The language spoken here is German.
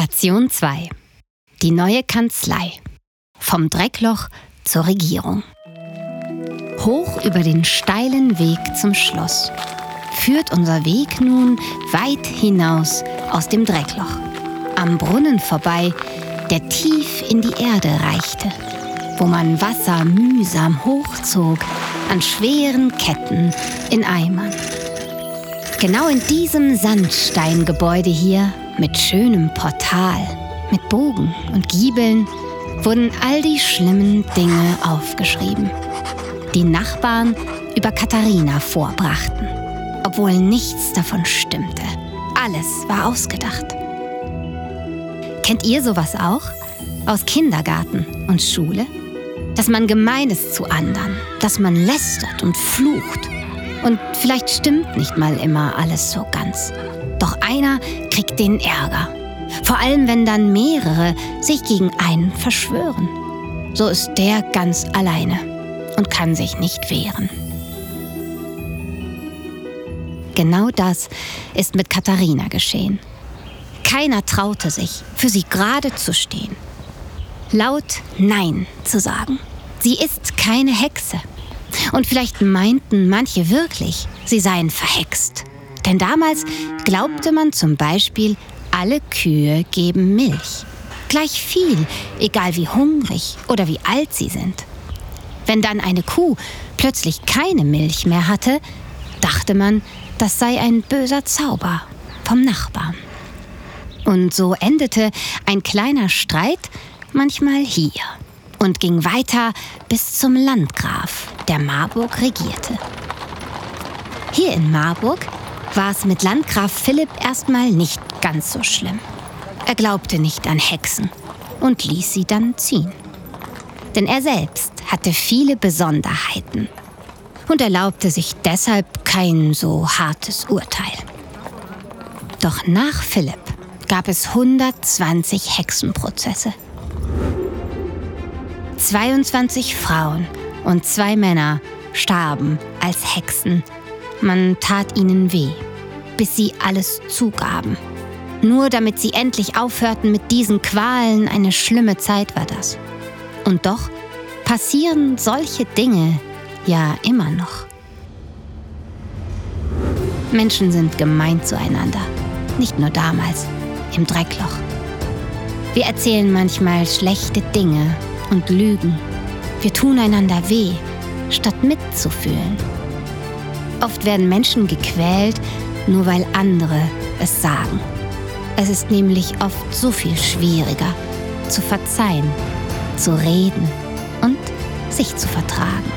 Station 2. Die neue Kanzlei. Vom Dreckloch zur Regierung. Hoch über den steilen Weg zum Schloss führt unser Weg nun weit hinaus aus dem Dreckloch. Am Brunnen vorbei, der tief in die Erde reichte, wo man Wasser mühsam hochzog an schweren Ketten in Eimern. Genau in diesem Sandsteingebäude hier mit schönem Portal, mit Bogen und Giebeln wurden all die schlimmen Dinge aufgeschrieben, die Nachbarn über Katharina vorbrachten, obwohl nichts davon stimmte. Alles war ausgedacht. Kennt ihr sowas auch? Aus Kindergarten und Schule? Dass man gemein ist zu anderen, dass man lästert und flucht. Und vielleicht stimmt nicht mal immer alles so ganz. Doch einer kriegt den Ärger. Vor allem, wenn dann mehrere sich gegen einen verschwören. So ist der ganz alleine und kann sich nicht wehren. Genau das ist mit Katharina geschehen. Keiner traute sich, für sie gerade zu stehen. Laut Nein zu sagen. Sie ist keine Hexe. Und vielleicht meinten manche wirklich, sie seien verhext. Denn damals glaubte man zum Beispiel, alle Kühe geben Milch. Gleich viel, egal wie hungrig oder wie alt sie sind. Wenn dann eine Kuh plötzlich keine Milch mehr hatte, dachte man, das sei ein böser Zauber vom Nachbarn. Und so endete ein kleiner Streit manchmal hier und ging weiter bis zum Landgraf, der Marburg regierte. Hier in Marburg war es mit Landgraf Philipp erstmal nicht ganz so schlimm. Er glaubte nicht an Hexen und ließ sie dann ziehen. Denn er selbst hatte viele Besonderheiten und erlaubte sich deshalb kein so hartes Urteil. Doch nach Philipp gab es 120 Hexenprozesse. 22 Frauen und zwei Männer starben als Hexen. Man tat ihnen weh, bis sie alles zugaben. Nur damit sie endlich aufhörten mit diesen Qualen, eine schlimme Zeit war das. Und doch passieren solche Dinge ja immer noch. Menschen sind gemein zueinander, nicht nur damals, im Dreckloch. Wir erzählen manchmal schlechte Dinge und lügen. Wir tun einander weh, statt mitzufühlen. Oft werden Menschen gequält, nur weil andere es sagen. Es ist nämlich oft so viel schwieriger, zu verzeihen, zu reden und sich zu vertragen.